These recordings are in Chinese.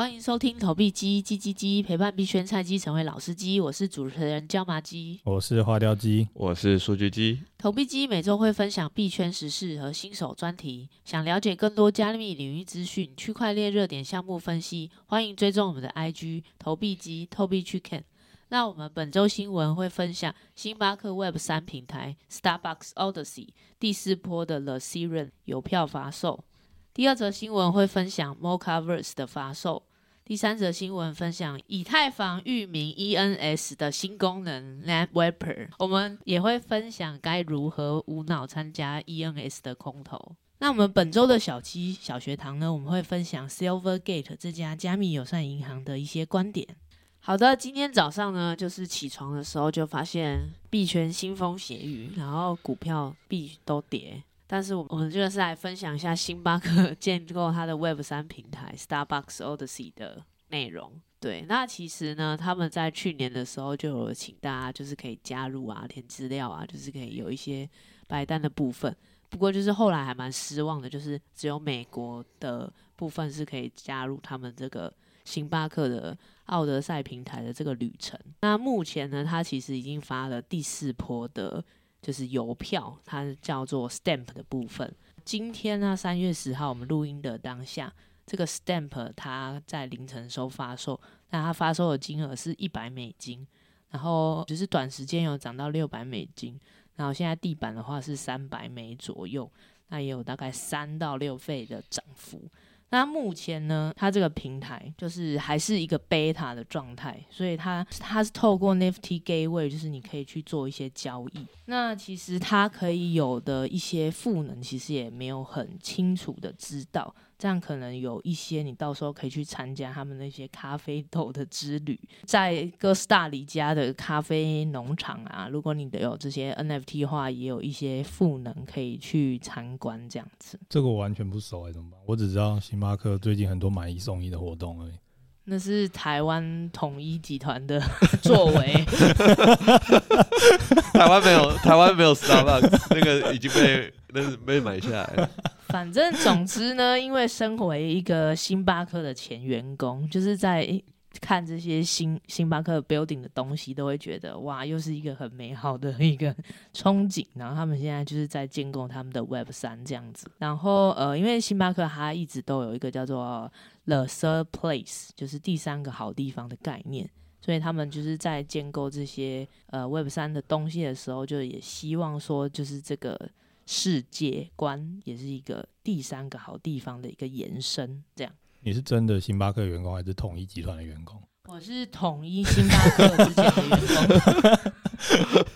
欢迎收听投币鸡鸡鸡鸡，陪伴币圈菜鸡成为老司机。我是主持人椒麻鸡，我是花雕鸡，我是数据鸡。投币机每周会分享币圈时事和新手专题。想了解更多加密领域资讯、区块链热点项目分析，欢迎追踪我们的 IG 投币机，投币去看。那我们本周新闻会分享星巴克 Web 三平台 Starbucks Odyssey 第四波的 The Siren 邮票发售。第二则新闻会分享 Mochaverse 的发售。第三则新闻分享以太坊域名 ENS 的新功能 NetWrapper，我们也会分享该如何无脑参加 ENS 的空投。那我们本周的小七小学堂呢，我们会分享 Silvergate 这家加密友善银行的一些观点。好的，今天早上呢，就是起床的时候就发现币圈腥风血雨，然后股票币都跌。但是我们就是来分享一下星巴克建构它的 Web 三平台 Starbucks Odyssey 的内容。对，那其实呢，他们在去年的时候就有请大家就是可以加入啊，填资料啊，就是可以有一些白单的部分。不过就是后来还蛮失望的，就是只有美国的部分是可以加入他们这个星巴克的奥德赛平台的这个旅程。那目前呢，它其实已经发了第四波的。就是邮票，它叫做 Stamp 的部分。今天呢，三月十号，我们录音的当下，这个 Stamp 它在凌晨收发售，那它发售的金额是一百美金，然后就是短时间有涨到六百美金，然后现在地板的话是三百美左右，那也有大概三到六倍的涨幅。那目前呢，它这个平台就是还是一个 beta 的状态，所以它它是透过 NFT Gateway，就是你可以去做一些交易。那其实它可以有的一些赋能，其实也没有很清楚的知道。这样可能有一些，你到时候可以去参加他们那些咖啡豆的之旅，在哥斯达黎加的咖啡农场啊。如果你得有这些 NFT 的话，也有一些赋能可以去参观这样子。这个我完全不熟哎，怎么办？我只知道星巴克最近很多买一送一的活动而已。那是台湾统一集团的 作为。台湾没有，台湾没有 Starbucks，那个已经被那是被买下来了。反正总之呢，因为身为一个星巴克的前员工，就是在看这些星星巴克 building 的东西，都会觉得哇，又是一个很美好的一个憧憬。然后他们现在就是在建构他们的 Web 三这样子。然后呃，因为星巴克它一直都有一个叫做 The Third Place，就是第三个好地方的概念，所以他们就是在建构这些呃 Web 三的东西的时候，就也希望说，就是这个。世界观也是一个第三个好地方的一个延伸，这样。你是真的星巴克员工还是统一集团的员工？我是统一星巴克之前的员工。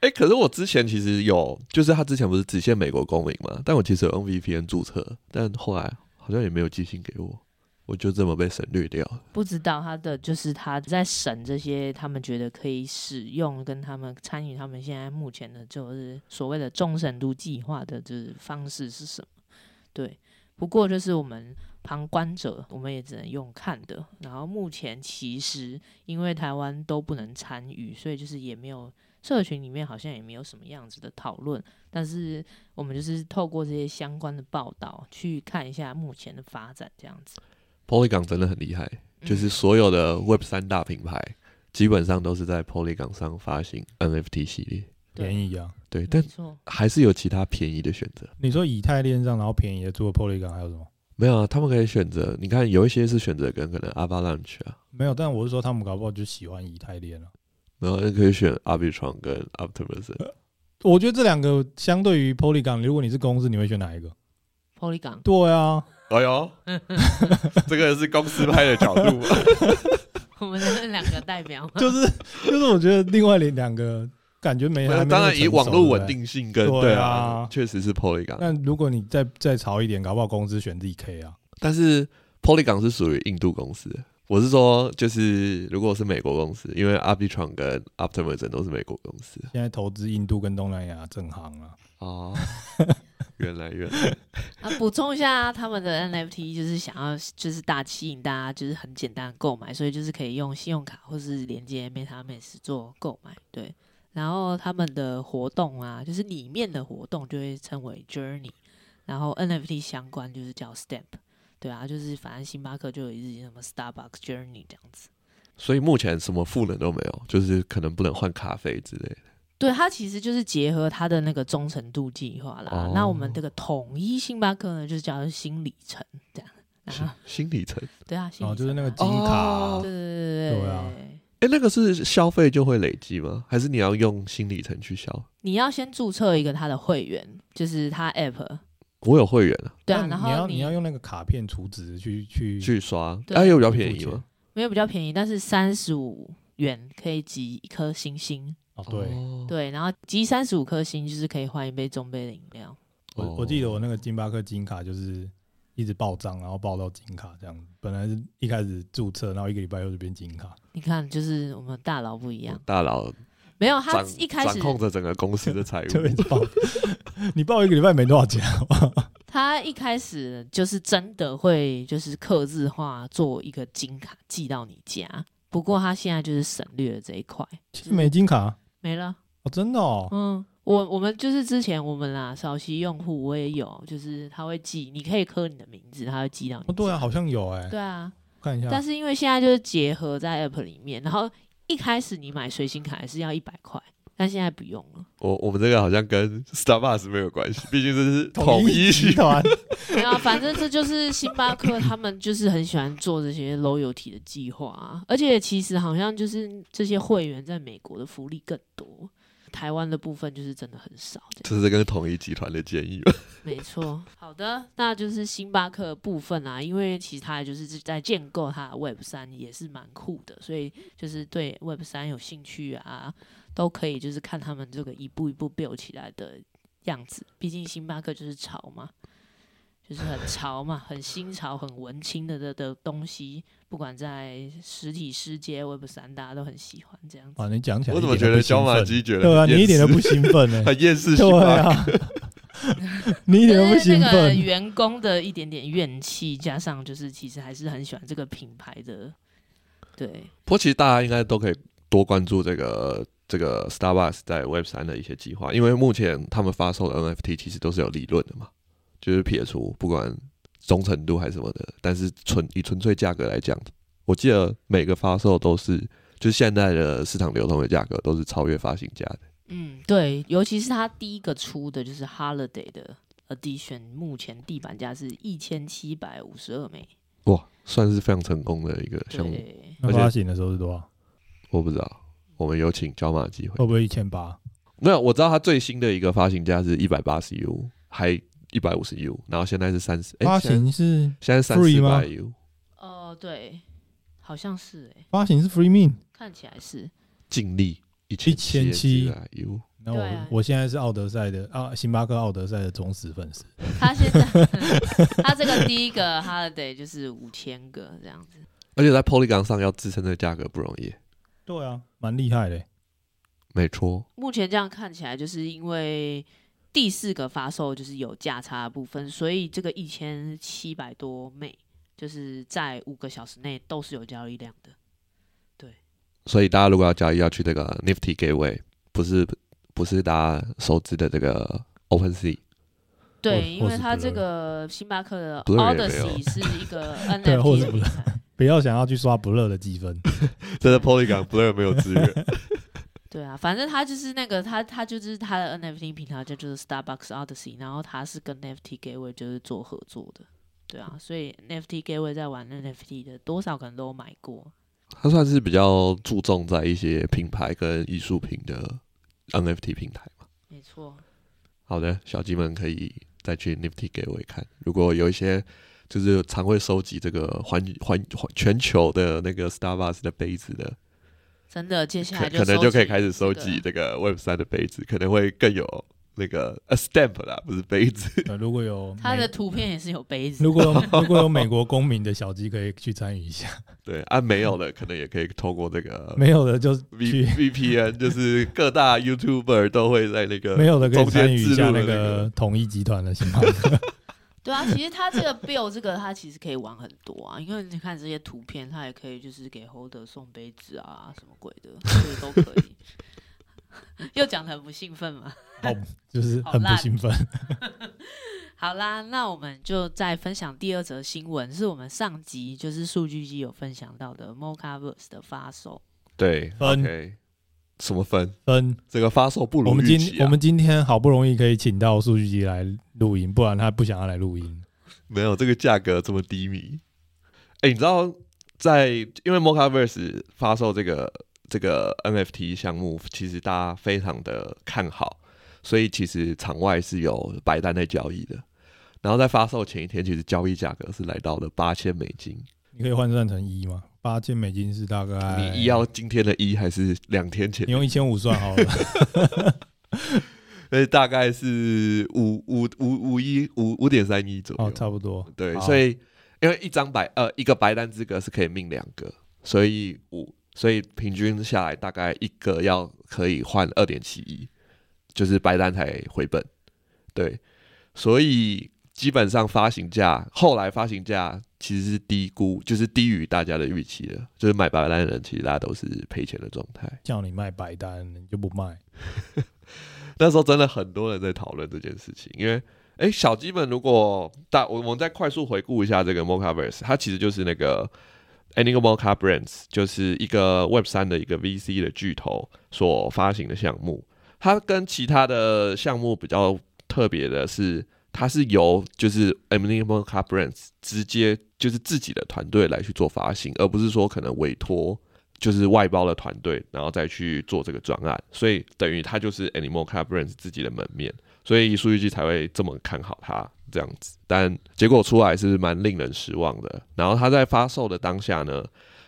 哎、欸，可是我之前其实有，就是他之前不是只限美国公民嘛？但我其实有用 VPN 注册，但后来好像也没有寄信给我。我就这么被省略掉。不知道他的就是他在审这些，他们觉得可以使用跟他们参与，他们现在目前的就是所谓的忠诚度计划的，就是方式是什么？对，不过就是我们旁观者，我们也只能用看的。然后目前其实因为台湾都不能参与，所以就是也没有社群里面好像也没有什么样子的讨论。但是我们就是透过这些相关的报道去看一下目前的发展，这样子。Polygon 真的很厉害，嗯，就是所有的 Web 三大品牌基本上都是在 Polygon 上发行 NFT 系列，便宜啊，对，但还是有其他便宜的选择。你说以太链上然后便宜的，除了 Polygon 还有什么？没有啊，他们可以选择。你看有一些是选择跟可能 Avalanche 啊，没有，但我是说他们搞不好就喜欢以太链啊。没有，那可以选 Arbitrum 跟 Optimism。我觉得这两个相对于 Polygon，如果你是公司，你会选哪一个？Polygon。对啊。哎呦，这个是公司派的角度。我们是两个代表，就 是就是，我觉得另外两两个感觉没，当然以网络稳定性跟对啊，确实是 Polygon。但如果你再再潮一点，搞不好公司选 ZK 啊。但是 Polygon 是属于印度公司，我是说，就是如果是美国公司，因为 Arbitrum 跟 Optimism 都是美国公司。现在投资印度跟东南亚正行啊。哦。原来原来啊，补充一下，他们的 NFT 就是想要就是大吸引大家，就是很简单购买，所以就是可以用信用卡或是连接 MetaMask 做购买。对，然后他们的活动啊，就是里面的活动就会称为 Journey，然后 NFT 相关就是叫 Stamp。对啊，就是反正星巴克就有一日什么 Starbucks Journey 这样子。所以目前什么赋能都没有，就是可能不能换咖啡之类的。对，它其实就是结合它的那个忠诚度计划啦。哦、那我们这个统一星巴克呢，就是叫新里程这样。新新里程。对啊，哦，就是那个金卡。哦、对对对对。对啊。哎，那个是消费就会累积吗？还是你要用新里程去消？你要先注册一个他的会员，就是他 App。我有会员啊。对啊，然后你要你要用那个卡片储值去去去刷，哎，有比较便宜吗？没有比较便宜，但是三十五元可以集一颗星星。哦，对对，然后集三十五颗星就是可以换一杯中杯的饮料。我我记得我那个星巴克金卡就是。一直报账，然后报到金卡这样子。本来是一开始注册，然后一个礼拜又是变金卡。你看，就是我们大佬不一样。大佬没有他一开始掌控着整个公司的财务。你报一个礼拜没多少钱。他一开始就是真的会就是刻字化做一个金卡寄到你家，不过他现在就是省略了这一块，其实没金卡没了哦，真的哦，嗯。我我们就是之前我们啦，少息用户我也有，就是他会记，你可以刻你的名字，他会记到你。哦，对啊，好像有哎、欸。对啊，看一下。但是因为现在就是结合在 App 里面，然后一开始你买随心卡还是要一百块，但现在不用了。我我们这个好像跟 Starbucks 没有关系，毕竟这是统一集团。没有，反正这就是星巴克，他们就是很喜欢做这些 loyalty 的计划啊，而且其实好像就是这些会员在美国的福利更多。台湾的部分就是真的很少，这是跟统一集团的建议吧？没错，好的，那就是星巴克部分啊，因为其实它就是在建构它的 Web 三也是蛮酷的，所以就是对 Web 三有兴趣啊，都可以就是看他们这个一步一步 build 起来的样子。毕竟星巴克就是潮嘛。就是很潮嘛，很新潮、很文青的的的东西，不管在实体世界、Web 三，大家都很喜欢这样子。啊，你讲起来，我怎么觉得小马鸡觉得对啊，你一点都不兴奋呢、欸，很厌世星巴克，对啊，你一点都不兴奋。员工的一点点怨气，加上就是其实还是很喜欢这个品牌的。对，不过其实大家应该都可以多关注这个这个 Starbucks 在 Web 三的一些计划，因为目前他们发售的 NFT 其实都是有理论的嘛。就是撇除不管忠诚度还是什么的，但是纯以纯粹价格来讲，我记得每个发售都是，就是现在的市场流通的价格都是超越发行价的。嗯，对，尤其是他第一个出的就是 Holiday 的 Edition，目前地板价是一千七百五十二美。哇，算是非常成功的一个项目。那发行的时候是多少？我不知道，我们有请焦马机会。会不会一千八？没有，我知道他最新的一个发行价是一百八十 U，还。一百五十 U，然后现在是三十。发行是现在三十八 U。哦，对，好像是哎。发行是 Free Mint，看起来是。净利一千七 U。那我我现在是奥德赛的啊，星巴克奥德赛的忠实粉丝。他现在 他这个第一个 Holiday 就是五千个这样子。而且在 Polygon 上要支撑这个价格不容易。对啊，蛮厉害的。没错。目前这样看起来，就是因为。第四个发售就是有价差的部分，所以这个一千七百多枚，就是在五个小时内都是有交易量的。对，所以大家如果要交易，要去这个 Nifty Gateway，不是不是大家熟知的这个 OpenSea。对，因为它这个星巴克的 Odyssey 是一个 NFT 的。不要想要去刷 Blur 的积分，真的 Polygon Blur 没有资源。对啊，反正他就是那个他他就是他的 NFT 平台，就就是 Starbucks Odyssey，然后他是跟 NFT Gateway 就是做合作的，对啊，所以 NFT Gateway 在玩 NFT 的多少可能都有买过。他算是比较注重在一些品牌跟艺术品的 NFT 平台嘛。没错。好的，小鸡们可以再去 NFT Gateway 看，如果有一些就是常会收集这个环环环全球的那个 Starbucks 的杯子的。真的，接下来可能就可以开始收集这个 Web 三的杯子，可能会更有那个 a stamp 啦，不是杯子。如果有 它的图片也是有杯子。如果 如果有美国公民的小鸡可以去参与一下。对，啊，没有的可能也可以透过这个没有的就 V VPN，就是各大 YouTuber 都会在那个没有的可以参与一下那个统一集团的星巴克。对啊，其实他这个 build 这个他其实可以玩很多啊，因为你看这些图片，他也可以就是给 holder 送杯子啊，什么鬼的，这个都可以。又讲的很不兴奋嘛？哦，就是很不兴奋。好啦，那我们就再分享第二则新闻，是我们上集就是数据机有分享到的 Mocaverse 的发售。对分什么分？分这个发售不如我们今我们今天好不容易可以请到数据机来录音，不然他不想要来录音。没有这个价格这么低迷。哎，你知道在因为 Mocaverse 发售这个这个 NFT 项目，其实大家非常的看好，所以其实场外是有白单在交易的。然后在发售前一天，其实交易价格是来到了八千美金。你可以换算成一吗？八千美金是大概你一要今天的一还是两天前？你用一千五算好了。所以大概是五五五五一五五点三一左右，哦，差不多。对，好所以因为一张白呃一个白单资格是可以命两个，所以五所以平均下来大概一个要可以换二点七一，就是白单才回本。对，所以基本上发行价后来发行价其实是低估，就是低于大家的预期的，就是买白单的人其实大家都是赔钱的状态。叫你卖白单，你就不卖。那时候真的很多人在讨论这件事情，因为哎、小鸡们如果大我我们再快速回顾一下这个 Mocaverse，它其实就是那个 Animoca Moca Brands，就是一个 Web 三的一个 VC 的巨头所发行的项目。它跟其他的项目比较特别的是，它是由就是 Animoca Moca Brands 直接就是自己的团队来去做发行，而不是说可能委托。就是外包的团队，然后再去做这个专案，所以等于他就是 Animoca Brands 自己的门面，所以数据机才会这么看好它这样子。但结果出来是蛮令人失望的。然后他在发售的当下呢，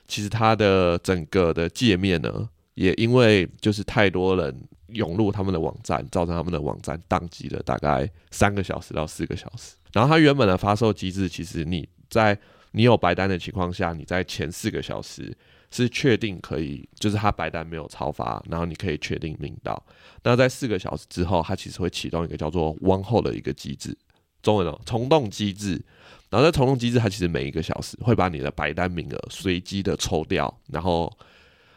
其实它的整个的界面呢，也因为就是太多人涌入他们的网站，造成他们的网站宕机了大概三个小时到四个小时。然后它原本的发售机制，其实你在你有白单的情况下，你在前四个小时。是确定可以，就是它白单没有超发，然后你可以确定命到。那在四个小时之后，它其实会启动一个叫做 “one hold” 的一个机制，中文哦，虫洞机制。然后在虫洞机制，它其实每一个小时会把你的白单名额随机的抽掉，然后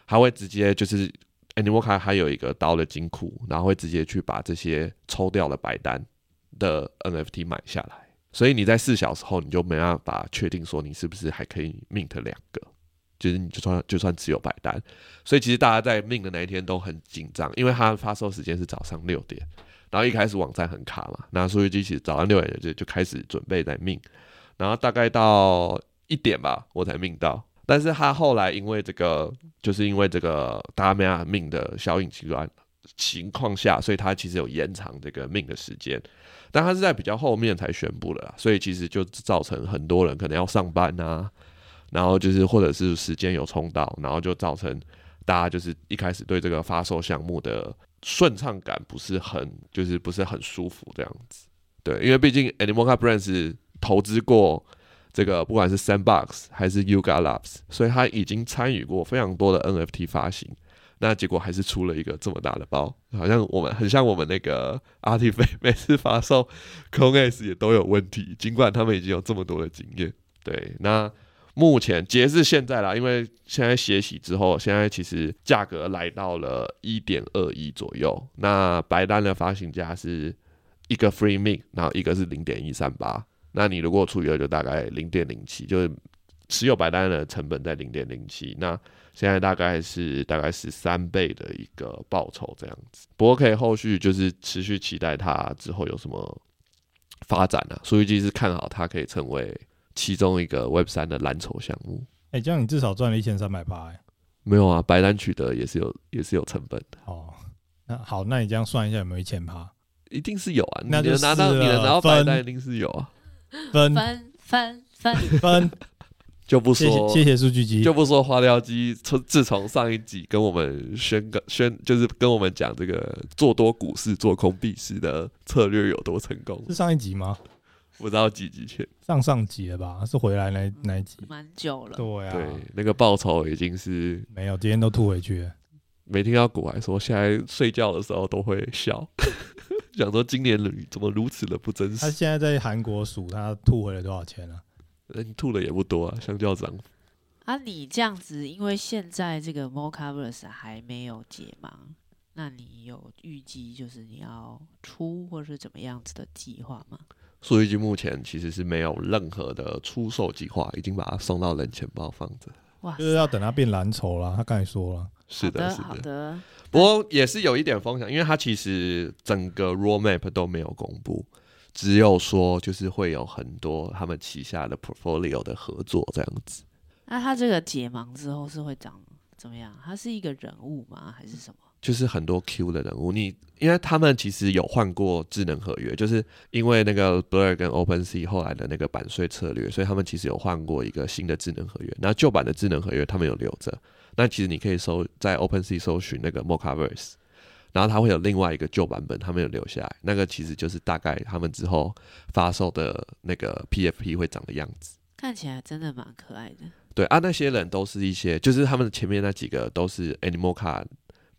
它会直接就是 Animoca 还有一个刀的金库，然后会直接去把这些抽掉的白单的 NFT 买下来。所以你在四小时后，你就没办法确定说你是不是还可以 mint 两个。就是你就算就算只有白单，所以其实大家在命的那一天都很紧张，因为它发售时间是早上六点，然后一开始网站很卡嘛，那数据机其实早上六点就就开始准备在命，然后大概到一点吧我才命到，但是他后来因为这个就是因为这个大家没法命的小影极端情况下，所以他其实有延长这个命的时间，但他是在比较后面才宣布的，所以其实就造成很多人可能要上班啊。然后就是，或者是时间有冲到，然后就造成大家就是一开始对这个发售项目的顺畅感不是很，就是不是很舒服这样子。对，因为毕竟 Animoca Brands 投资过这个，不管是 Sandbox 还是 Yuga Labs，所以他已经参与过非常多的 NFT 发行。那结果还是出了一个这么大的包，好像我们很像我们那个 Artifact 每次发售 c o n e s 也都有问题，尽管他们已经有这么多的经验。对，那。目前截至现在啦，因为现在血洗之后，现在其实价格来到了一点二亿左右。那白单的发行价是一个 free m i n 然后一个是零点一三八。那你如果除以二，就大概零点零七，就是持有白单的成本在零点零七。那现在大概是大概是三倍的一个报酬这样子。不过可以后续就是持续期待它之后有什么发展啊。数据机是看好它可以成为。其中一个 Web 三的蓝筹项目，哎、欸，这样你至少赚了一千三百八，哎，没有啊，白单取得也是有，也是有成本。的。哦，那好，那你这样算一下有没有一千趴？一定是有啊，那就拿到，你能拿到白单一定是有啊，分。分分分。分，就不说，谢谢数据机，就不说花雕鸡从自从上一集跟我们宣告宣，就是跟我们讲这个做多股市做空币市的策略有多成功，是上一集吗？不知道几集前，上上集了吧？是回来那那一集，蛮久了。对啊，对，那个报酬已经是没有，今天都吐回去了。没听到古还说，现在睡觉的时候都会笑，想说今年怎么如此的不真实。他现在在韩国数他吐回了多少钱啊？你吐的也不多啊，相较涨。啊，你这样子，因为现在这个 Mocaverse 还没有解盲，那你有预计就是你要出或是怎么样子的计划吗？数据机目前其实是没有任何的出售计划，已经把它送到冷钱包放着。哇，就是要等它变蓝筹了。他刚才说了，是的，是的，好的。不过也是有一点风险，因为它其实整个 roadmap 都没有公布，只有说就是会有很多他们旗下的 portfolio 的合作这样子。那他这个解盲之后是会长怎么样？他是一个人物吗？还是什么？就是很多 Q 的人物，你因为他们其实有换过智能合约，就是因为那个 Blur 跟 OpenSea 后来的那个版税策略，所以他们其实有换过一个新的智能合约。那旧版的智能合约他们有留着，那其实你可以搜在 OpenSea 搜寻那个 Mochaverse，然后它会有另外一个旧版本，他们有留下来，那个其实就是大概他们之后发售的那个 PFP 会长的样子，看起来真的蛮可爱的。对啊，那些人都是一些，就是他们前面那几个都是 Animoca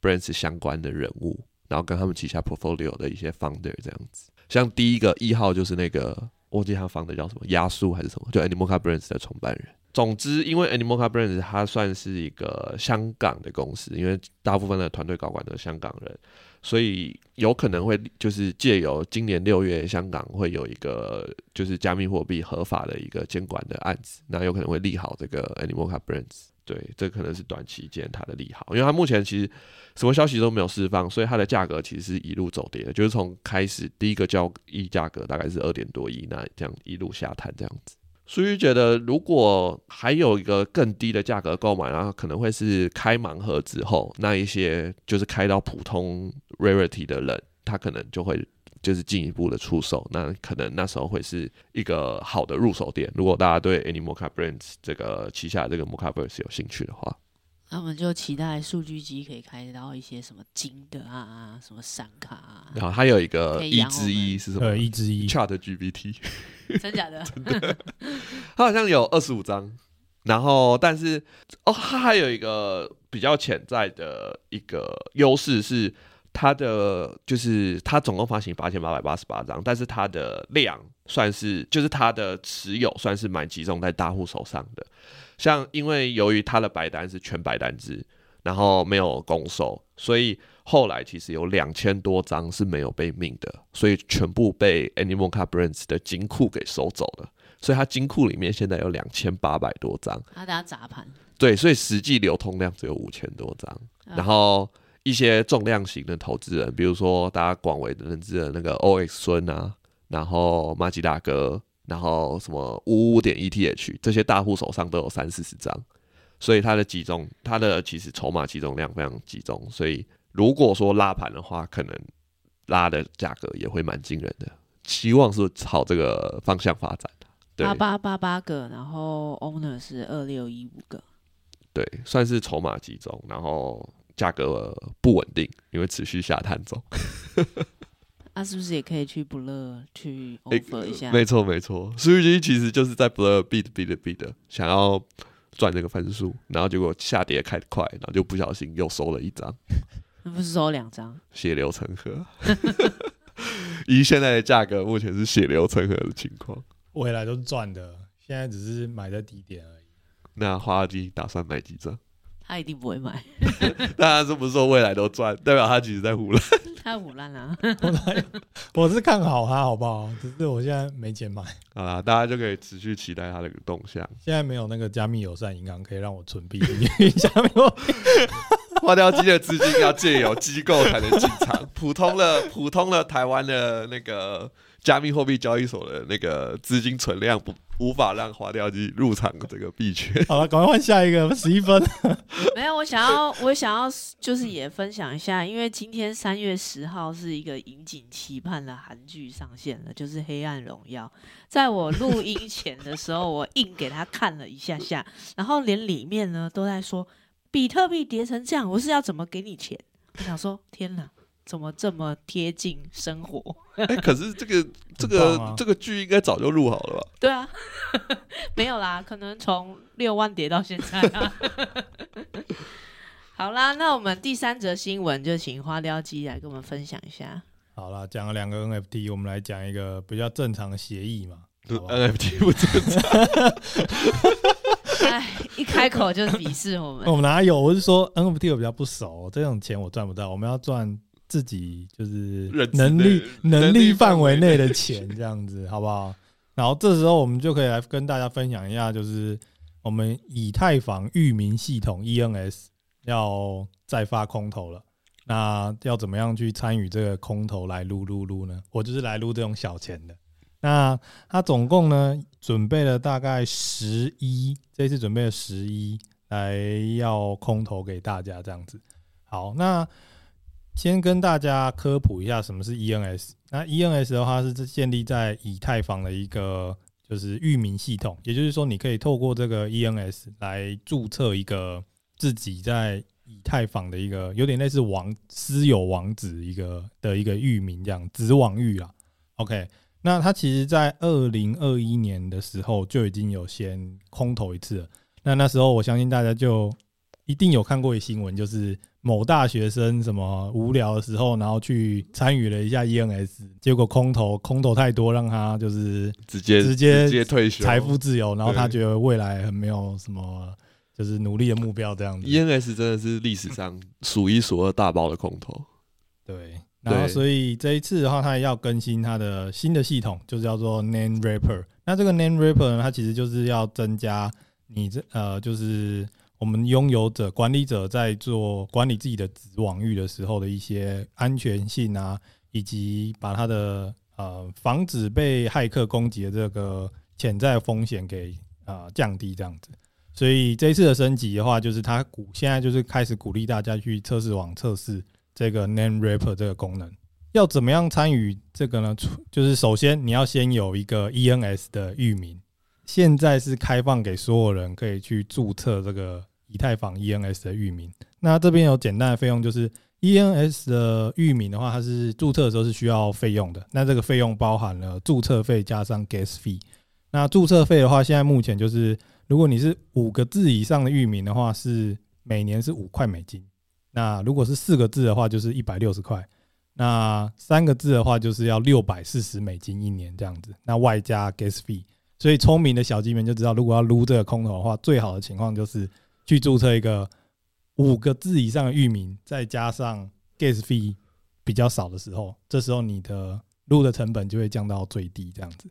Brands 相关的人物，然后跟他们旗下 portfolio 的一些 founder 这样子。像第一个一号就是那个，我记他 founder 叫什么，亚叔还是什么，就 Animoca Brands 的创办人。总之，因为 Animoca Brands 它算是一个香港的公司，因为大部分的团队高管都是香港人。所以有可能会就是借由今年六月香港会有一个就是加密货币合法的一个监管的案子，那有可能会利好这个 Animoca Brands。对，这可能是短期间它的利好，因为它目前其实什么消息都没有释放，所以它的价格其实是一路走跌的，就是从开始第一个交易价格大概是二点多亿，那这样一路下探这样子。所以觉得，如果还有一个更低的价格购买，然后可能会是开盲盒之后，那一些就是开到普通 rarity 的人，他可能就会就是进一步的出手，那可能那时候会是一个好的入手点。如果大家对 Animoca Brands 这个旗下这个 Mochaverse 有兴趣的话。那我们就期待数据机可以开到一些什么金的啊，什么闪卡啊。然后还有一个一之一是什么？一之一 ChatGPT，真假的？真的。它好像有二十五张，然后但是哦，它还有一个比较潜在的一个优势是它的就是它总共发行八千八百八十八张，但是它的量算是就是它的持有算是蛮集中在大户手上的。像因为由于它的白单是全白单制，然后没有公售，所以后来其实有两千多张是没有被命的，所以全部被 Animoca Brands 的金库给收走了。所以它金库里面现在有两千八百多张。它等下砸盘。对，所以实际流通量只有五千多张。嗯。然后一些重量型的投资人，比如说大家广为人知的那个 OX 孙啊，然后马吉大哥。然后什么五五点 ETH 这些大户手上都有三四十张，所以它的集中，它的其实筹码集中量非常集中，所以如果说拉盘的话，可能拉的价格也会蛮惊人的。期望是朝这个方向发展。对，八八八八个，然后 Owner 是二六一五个，对，算是筹码集中，然后价格不稳定，因为持续下探中。那、啊、是不是也可以去 Blur 去 offer 一下？欸、没错没错，数据机其实就是在 Blur bid bid bid 想要赚这个分数，然后结果下跌开得快，然后就不小心又收了一张。那不是收两张？血流成河。以现在的价格，目前是血流成河的情况。未来都是赚的，现在只是买在低点而已。那花花机打算买几张？他一定不会买。大家是不是说未来都赚，代表他其实在唬烂。他唬烂了。我是看好他，好不好？只是我现在没钱买。好啦，大家就可以持续期待他的动向。现在没有那个加密友善银行可以让我存币。加密花雕机的资金要借由机构才能进场，普通的普通的台湾的那个加密货币交易所的那个资金存量不。无法让花掉机入场这个币圈。好了，赶快换下一个，十一分。没有，我想要，我想要，就是也分享一下，因为今天三月十号是一个引颈期盼的韩剧上线了，就是《黑暗荣耀》。在我录音前的时候，我硬给他看了一下下，然后连里面呢都在说比特币跌成这样，我是要怎么给你钱？我想说，天哪！怎么这么贴近生活？哎、欸，可是这个这个、啊、这个剧应该早就录好了吧？对啊，没有啦，可能从六万跌到现在啊。好啦，那我们第三则新闻就请花雕机来跟我们分享一下。好啦，讲了两个 NFT，我们来讲一个比较正常的协议嘛。NFT 不正常。哎，一开口就鄙视我们。我们哪有？我是说 NFT 我比较不熟，这种钱我赚不到。我们要赚。自己就是能力能能力范围内内的 钱这样子，好不好？然后这时候我们就可以来跟大家分享一下，就是我们以太坊域名系统 ENS 要再发空投了，那要怎么样去参与这个空投来撸撸撸呢？我就是来撸这种小钱的。那他总共呢准备了大概十一，这次准备了十一来要空投给大家这样子。好，那先跟大家科普一下什么是 ENS。那 ENS 的话是建立在以太坊的一个就是域名系统，也就是说你可以透过这个 ENS 来注册一个自己在以太坊的一个有点类似网私有网址一个的一个域名这样子网域啊。OK，那它其实在二零二一年的时候就已经有先空投一次了。那那时候我相信大家就一定有看过一新闻，就是。某大学生什么无聊的时候，然后去参与了一下 ENS，结果空投空投太多，让他就是直接直接直接退休，财富自由，然后他觉得未来很没有什么就是努力的目标这样子。ENS 真的是历史上数一数二大包的空投。对，然后所以这一次的话，他也要更新他的新的系统，就是叫做 Name Wrapper。那这个 Name Wrapper 呢，它其实就是要增加你这呃就是。我们拥有者、管理者在做管理自己的子网域的时候的一些安全性啊，以及把它的呃防止被骇客攻击的这个潜在风险给啊降低这样子。所以这一次的升级的话，就是它鼓现在就是开始鼓励大家去测试网测试这个 Name r a p p e r 这个功能。要怎么样参与这个呢？就是首先你要先有一个 ENS 的域名，现在是开放给所有人可以去注册这个。以太坊 ENS 的域名，那这边有简单的费用，就是 ENS 的域名的话，它是注册的时候是需要费用的。那这个费用包含了注册费加上 gas fee。那注册费的话，现在目前就是，如果你是五个字以上的域名的话，是每年是五块美金。那如果是四个字的话，就是一百六十块。那三个字的话，就是要六百四十美金一年这样子。那外加 gas fee。所以聪明的小鸡们就知道，如果要撸这个空投的话，最好的情况就是。去注册一个五个字以上的域名，再加上 gas fee 比较少的时候，这时候你的撸的成本就会降到最低，这样子。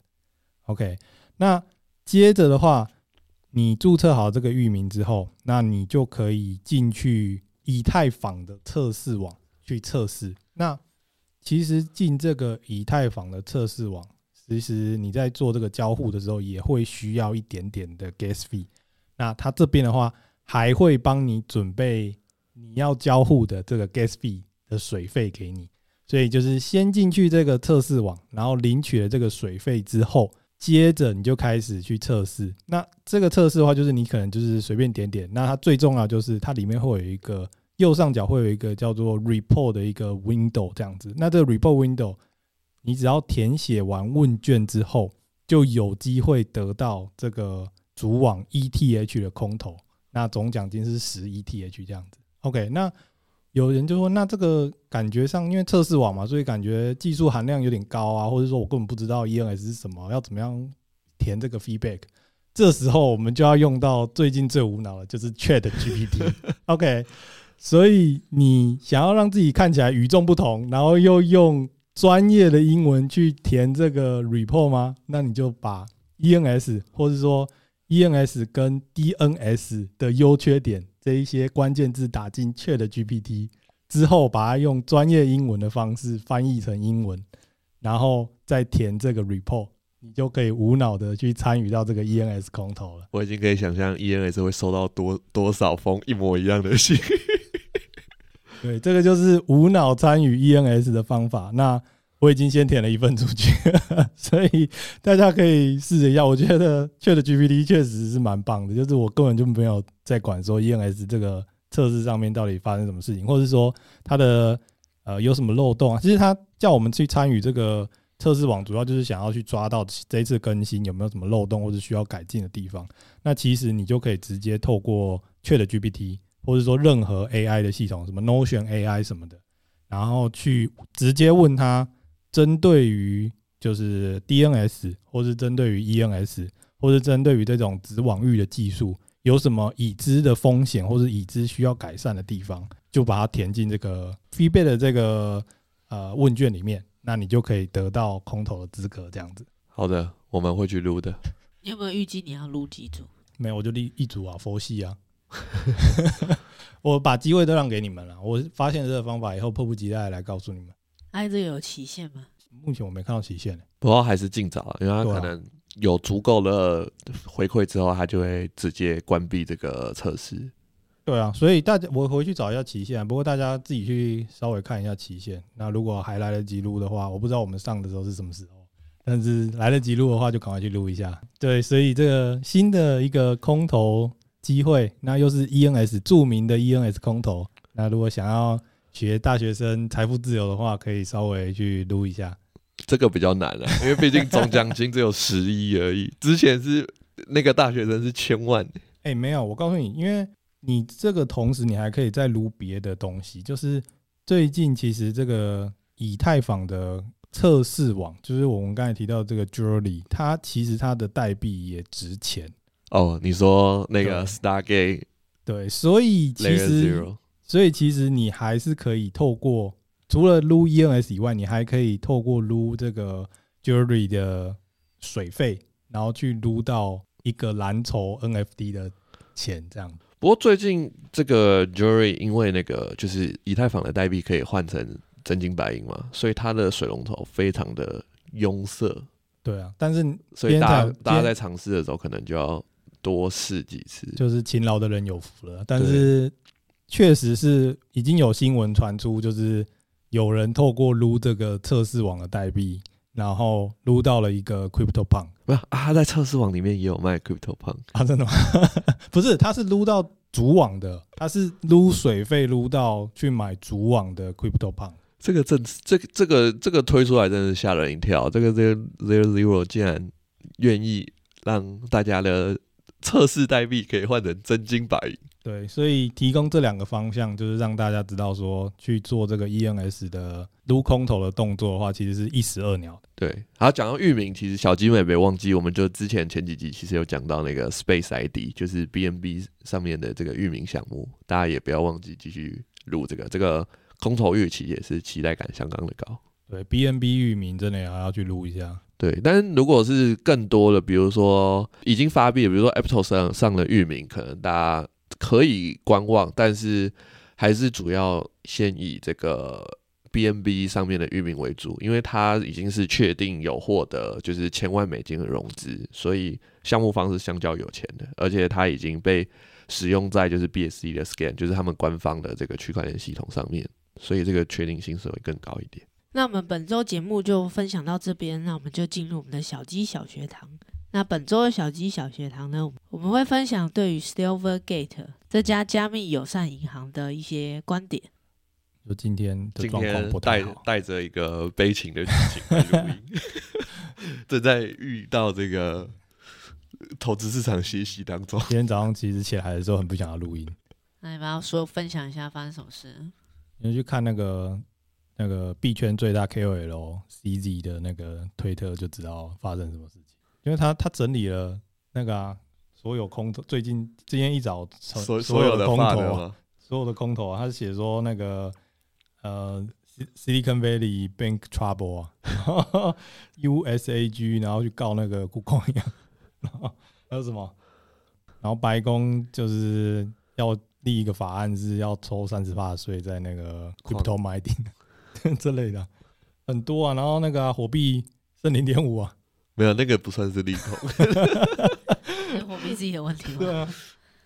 OK，那接着的话，你注册好这个域名之后，那你就可以进去以太坊的测试网去测试。那其实进这个以太坊的测试网，其实你在做这个交互的时候，也会需要一点点的 gas fee。那它这边的话，还会帮你准备你要交互的这个 gas fee 的水费给你，所以就是先进去这个测试网，然后领取了这个水费之后，接着你就开始去测试。那这个测试的话，就是你可能就是随便点点。那它最重要就是它里面会有一个右上角会有一个叫做 report 的一个 window 这样子。那这个 report window，你只要填写完问卷之后，就有机会得到这个主网 ETH 的空投。那总奖金是十 ETH 这样子，OK。那有人就说，那这个感觉上，因为测试网嘛，所以感觉技术含量有点高啊，或者说我根本不知道 ENS 是什么，要怎么样填这个 feedback。这时候我们就要用到最近最无脑的，就是 Chat GPT。OK，所以你想要让自己看起来与众不同，然后又用专业的英文去填这个 report 吗？那你就把 ENS 或者说 ENS 跟 DNS 的优缺点这一些关键字打进 ChatGPT 之后，把它用专业英文的方式翻译成英文，然后再填这个 report，你就可以无脑的去参与到这个 ENS 空投了。我已经可以想象 ENS 会收到多多少封一模一样的信。对，这个就是无脑参与 ENS 的方法。那我已经先填了一份出去，所以大家可以试着一下。我觉得 ChatGPT 确实是蛮棒的，就是我根本就没有在管说 ENS 这个测试上面到底发生什么事情，或者是说它的呃有什么漏洞啊。其实它叫我们去参与这个测试网，主要就是想要去抓到这一次更新有没有什么漏洞或者需要改进的地方。那其实你就可以直接透过 ChatGPT，或者说任何 AI 的系统，什么 Notion AI 什么的，然后去直接问他。针对于就是 DNS，或是针对于 ENS，或是针对于这种子网域的技术，有什么已知的风险或是已知需要改善的地方，就把它填进这个 feedback 的这个呃问卷里面，那你就可以得到空投的资格。这样子。好的，我们会去录的。你有没有预计你要录几组？没有，我就立一组啊，佛系啊。我把机会都让给你们了。我发现这个方法以后，迫不及待来告诉你们。哎，这个有期限吗？目前我没看到期限。不过还是尽早，因为他可能有足够的回馈之后，他就会直接关闭这个测试。对啊，所以大家我回去找一下期限。不过大家自己去稍微看一下期限。那如果还来得及录的话，我不知道我们上的时候是什么时候，但是来得及录的话，就赶快去录一下。对，所以这个新的一个空投机会，那又是 ENS 著名的 ENS 空投。那如果想要学大学生财富自由的话，可以稍微去撸一下。这个比较难了，因为毕竟总奖金只有十一而已。之前是那个大学生是千万。哎、欸，没有，我告诉你，因为你这个同时你还可以再撸别的东西。就是最近其实这个以太坊的测试网，就是我们刚才提到这个 Jewelry，它其实它的代币也值钱。哦，你说那个 Stargate，对，所以其实，所以其实你还是可以透过除了撸 ENS 以外，你还可以透过撸这个 Jewelry 的水费，然后去撸到一个蓝筹 NFT 的钱，这样。不过最近这个 Jewelry 因为那个就是以太坊的代币可以换成真金白银嘛，所以它的水龙头非常的拥塞。对啊，但是所以大家大家在尝试的时候，可能就要。多试几次，就是勤劳的人有福了。但是确实是已经有新闻传出，就是有人透过撸这个测试网的代币，然后撸到了一个 Crypto Punk。不是啊，他在测试网里面也有卖 Crypto Punk 啊？真的吗？不是，他是撸到主网的，他是撸水费撸到去买主网的 Crypto Punk。这个真，这个这个这个推出来真是吓人一跳。这个 Zero Zero Zero 竟然愿意让大家的。测试代币可以换成真金白银，对，所以提供这两个方向，就是让大家知道说，去做这个 ENS 的撸空头的动作的话，其实是一石二鸟的。对，好，讲到域名，其实小鸡们也别忘记，我们就之前前几集其实有讲到那个 Space ID，就是 BNB 上面的这个域名项目，大家也不要忘记继续录这个，这个空头预期也是期待感相当的高。对，BNB 域名真的也要去录一下。对，但如果是更多的，比如说已经发币，比如说 Aptos 上上的域名，可能大家可以观望，但是还是主要先以这个 BNB 上面的域名为主，因为它已经是确定有获得就是千万美金的融资，所以项目方是相较有钱的，而且它已经被使用在就是 BSC 的 Scan，就是他们官方的这个区块链系统上面，所以这个确定性是会更高一点。那我们本周节目就分享到这边，那我们就进入我们的小鸡小学堂。那本周的小鸡小学堂呢，我们会分享对于 Silvergate 这家加密友善银行的一些观点。就今天的状况不太好，带带着一个悲情的剧情录音，正在遇到这个投资市场学习当中。今天早上其实起来的时候很不想要录音。那你们要说分享一下发生什么事？你去看那个。那个币圈最大 KOL CZ 的那个推特就知道发生什么事情，因为他他整理了那个、啊、所有空头，最近今天一早所所有的空头，所有的空头，啊他是写说那个呃 Silicon Valley Bank Trouble 啊，USAG 然后去告那个后还有什么？然后白宫就是要立一个法案，是要抽三十八税在那个 Crypto Mining。这类的很多啊，然后那个、啊、火币是零点五啊，没有那个不算是利空，火币自己的问题。对啊，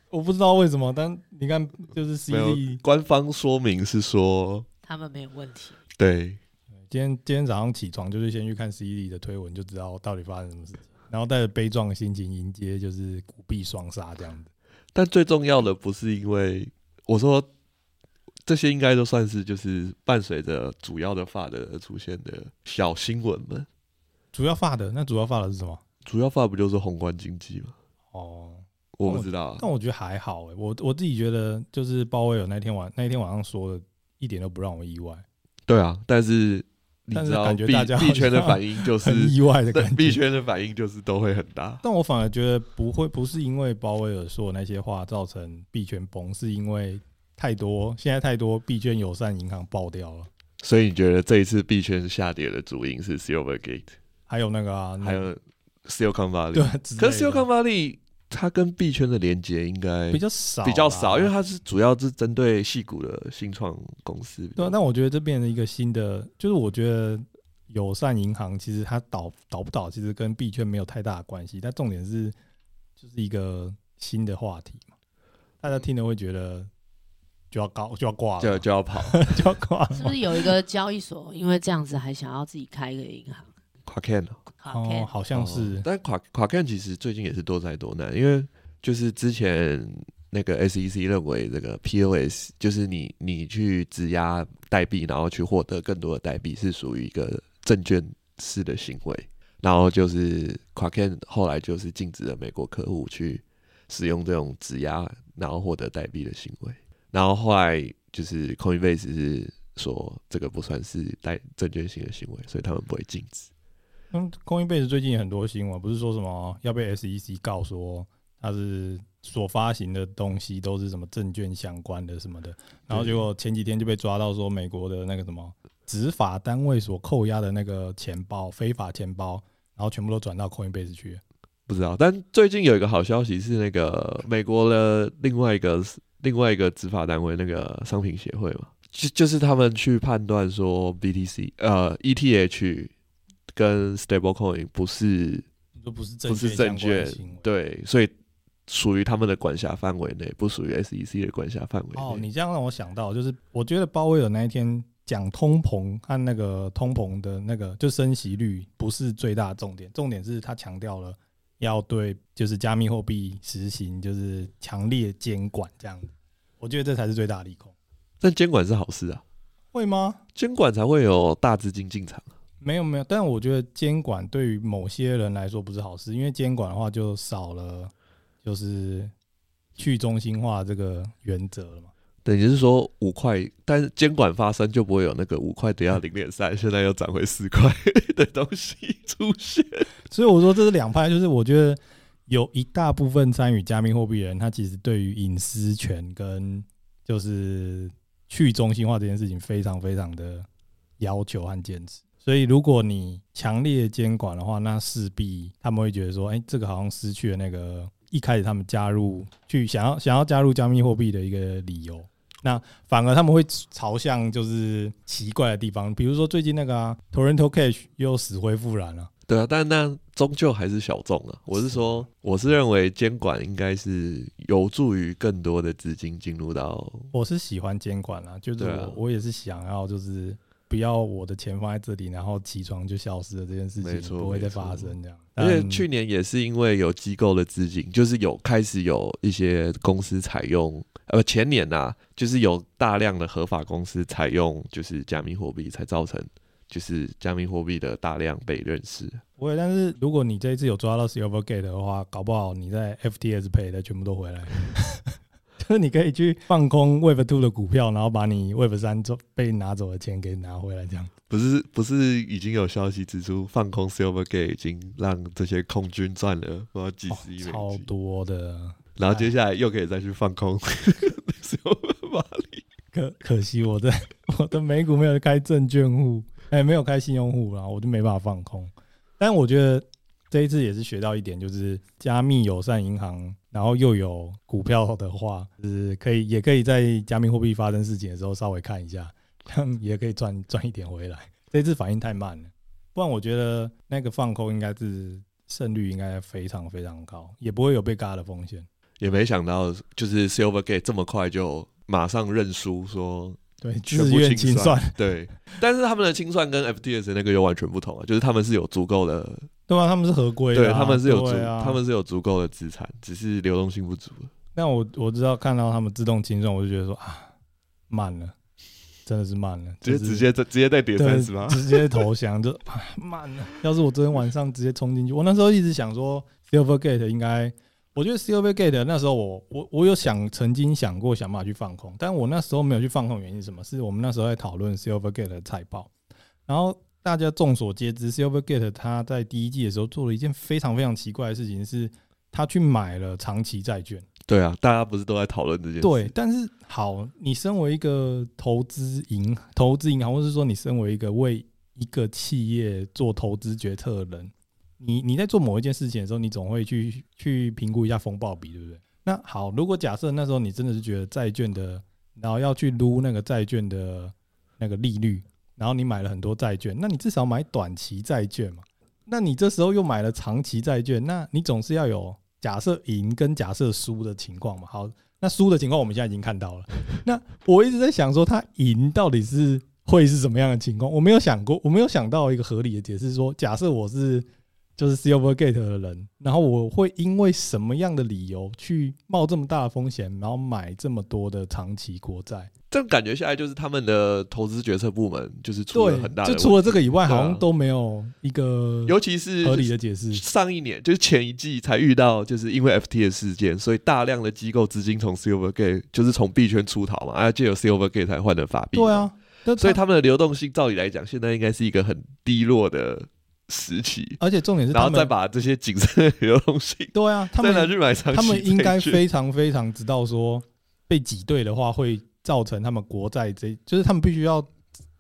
我不知道为什么，但你看就是 CD 官方说明是说他们没有问题。对，今天今天早上起床就是先去看 CD 的推文，就知道到底发生什么事情，然后带着悲壮的心情迎接就是股币双杀这样子。但最重要的不是因为我说。这些应该都算是就是伴随着主要的发的而出现的小新闻们。主要发的那主要发的是什么？主要发不就是宏观经济吗？哦，我不知道啊，但我觉得还好诶。我我自己觉得就是鲍威尔那天晚那天晚上说的一点都不让我意外。对啊，但是你知道感觉大家币圈的反应就是意外的感觉，币圈的反应就是都会很大。但我反而觉得不会，不是因为鲍威尔说的那些话造成币圈崩，是因为太多现在太多币圈友善银行爆掉了。所以你觉得这一次币圈下跌的主因是 Silvergate，还有那个啊，还有 Silicon Valley。对，可是 Silicon Valley 它跟币圈的连接应该比较少，比较少，因为它是主要是针对戏股的新创公司。对啊，但我觉得这变成一个新的，就是我觉得友善银行其实它倒倒不倒，其实跟币圈没有太大的关系。但重点是，就是一个新的话题嘛，大家听了会觉得。就要高就要挂了，就就要跑，就要挂。是不是有一个交易所因为这样子还想要自己开一个银行？Kraken 哦，好像是。哦、但 Quaken 其实最近也是多灾多难，因为就是之前那个 SEC 认为这个 POS 就是你你去质押代币，然后去获得更多的代币是属于一个证券式的行为，然后就是 Kraken 后来就是禁止了美国客户去使用这种质押然后获得代币的行为。然后后来就是 Coinbase 是说这个不算是带证券性的行为，所以他们不会禁止。嗯，Coinbase 最近有很多新闻，不是说什么要被 SEC 告说他是所发行的东西都是什么证券相关的什么的，然后结果前几天就被抓到说美国的那个什么执法单位所扣押的那个钱包非法钱包，然后全部都转到 Coinbase 去。不知道，但最近有一个好消息是那个美国的另外一个。另外一个执法单位，那个商品协会嘛，就就是他们去判断说，BTC 呃 ETH 跟 Stablecoin 不是不是不是证券，对，所以属于他们的管辖范围内，不属于 SEC 的管辖范围。哦，你这样让我想到，就是我觉得鲍威尔那一天讲通膨和那个通膨的那个就升息率不是最大的重点，重点是他强调了。要对就是加密货币实行就是强烈监管，这样，我觉得这才是最大的利空。但监管是好事啊？会吗？监管才会有大资金进场。没有没有，但我觉得监管对于某些人来说不是好事，因为监管的话就少了就是去中心化这个原则了嘛。等于是说五块，但是监管发生就不会有那个五块等下零点三，现在又涨回四块 的东西出现。所以我说这是两派，就是我觉得有一大部分参与加密货币的人，他其实对于隐私权跟就是去中心化这件事情非常非常的要求和坚持。所以如果你强烈监管的话，那势必他们会觉得说，哎，这个好像失去了那个一开始他们加入去想要想要加入加密货币的一个理由。那反而他们会朝向就是奇怪的地方，比如说最近那个啊，Tornado Cash 又死灰复燃了。对啊，但那终究还是小众啊。我是说，我是认为监管应该是有助于更多的资金进入到。我是喜欢监管啊，就是我、啊、我也是想要就是不要我的钱放在这里，然后起床就消失了这件事情不会再发生这样。而且去年也是因为有机构的资金，就是有开始有一些公司采用。呃，前年呐、啊，就是有大量的合法公司采用就是加密货币，才造成就是加密货币的大量被认识。不会，但是如果你这一次有抓到 Silvergate 的话，搞不好你在 FTS 赔的全部都回来。就是你可以去放空 Web Two 的股票，然后把你 Web 三做被拿走的钱给拿回来，这样。不是不是已经有消息指出，放空 Silvergate 已经让这些空军赚了不知道几十亿美金，超多的。然后接下来又可以再去放空 Silver，可可惜我的我的美股没有开证券户，哎，没有开信用户，然后我就没办法放空。但我觉得这一次也是学到一点，就是加密友善银行，然后又有股票的话，是可以也可以在加密货币发生事情的时候稍微看一下，这样也可以赚赚一点回来。这次反应太慢了，不然我觉得那个放空应该是胜率应该非常非常高，也不会有被嘎的风险。也没想到，就是 Silvergate 这么快就马上认输，说对自愿清算，对。但是他们的清算跟 FTS 那个又完全不同啊，就是他们是有足够的，对啊，他们是合规的，对，他们是有足，他们是有足够的资产，只是流动性不足。那我我知道看到他们自动清算，我就觉得说啊，慢了，真的是慢了，直接直接在直接在跌三十吗？直接投降就慢了。要是我昨天晚上直接冲进去，我那时候一直想说 Silvergate 应该。我觉得 Silvergate 那时候我我我有想曾经想过想办法去放空，但我那时候没有去放空，原因是什么？是我们那时候在讨论 Silvergate 的财报，然后大家众所皆知，Silvergate 他在第一季的时候做了一件非常非常奇怪的事情，是他去买了长期债券。对啊，大家不是都在讨论这件事？对，但是好，你身为一个投资银投资银行，或是说你身为一个为一个企业做投资决策的人，你你在做某一件事情的时候，你总会去去评估一下风暴比，对不对？那好，如果假设那时候你真的是觉得债券的，然后要去撸那个债券的那个利率，然后你买了很多债券，那你至少买短期债券嘛？那你这时候又买了长期债券，那你总是要有。假设赢跟假设输的情况嘛，好，那输的情况我们现在已经看到了。那我一直在想说，它赢到底是会是什么样的情况？我没有想过，我没有想到一个合理的解释，说假设我是。就是 Silvergate 的人，然后我会因为什么样的理由去冒这么大的风险，然后买这么多的长期国债？这感觉下来，就是他们的投资决策部门就是出了很大的，就除了这个以外，好像都没有一个，尤其是合理的解释。上一年就是前一季才遇到，就是因为 FT 的事件，所以大量的机构资金从 Silvergate 就是从币圈出逃嘛，而且借由 Silvergate 才换的法币。对啊，所以他们的流动性，照理来讲，现在应该是一个很低落的。时期，而且重点是，然后再把这些谨慎的流动性，对啊，他们再拿去买长期，他们应该非常非常知道说，被挤兑的话会造成他们国债这，就是他们必须要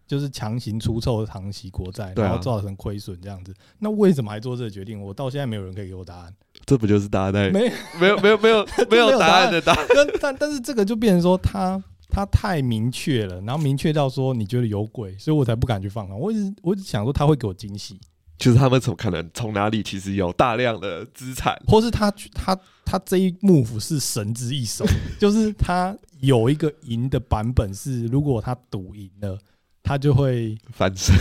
就是强行出售长期国债，然后造成亏损这样子。那为什么还做这个决定？我到现在没有人可以给我答案。这不就是大家在没 没有没有 没有没有答案的答案？但但但是这个就变成说，他他太明确了，然后明确到说你觉得有鬼，所以我才不敢去放啊。我一直我一直想说他会给我惊喜。就是他们怎么可能从哪里其实有大量的资产，或是他他他这一 move 是神之一手，就是他有一个赢的版本是，如果他赌赢了，他就会翻身，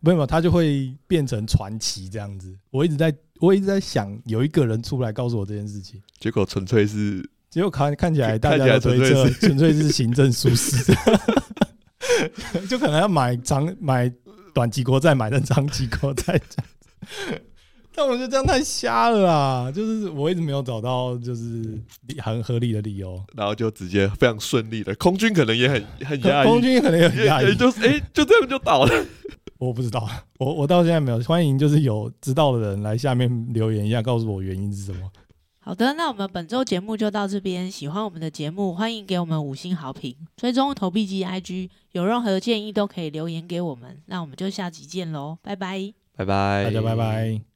没有，他就会变成传奇这样子。我一直在我一直在想，有一个人出来告诉我这件事情，结果纯粹是，结果看看起来大家都推测纯粹是行政疏失，就可能要买长买。短期国债买的长期国债，但我觉得这样太瞎了啦！就是我一直没有找到就是很合理的理由，然后就直接非常顺利的，空军可能也很 很压抑，空军可能也很压抑，就是哎、欸，就这样就倒了。我不知道，我我到现在没有。欢迎就是有知道的人来下面留言一下，告诉我原因是什么。好的，那我们本周节目就到这边。喜欢我们的节目，欢迎给我们五星好评，追踪投币机 IG，有任何建议都可以留言给我们。那我们就下集见喽，拜拜，拜拜，大家拜拜。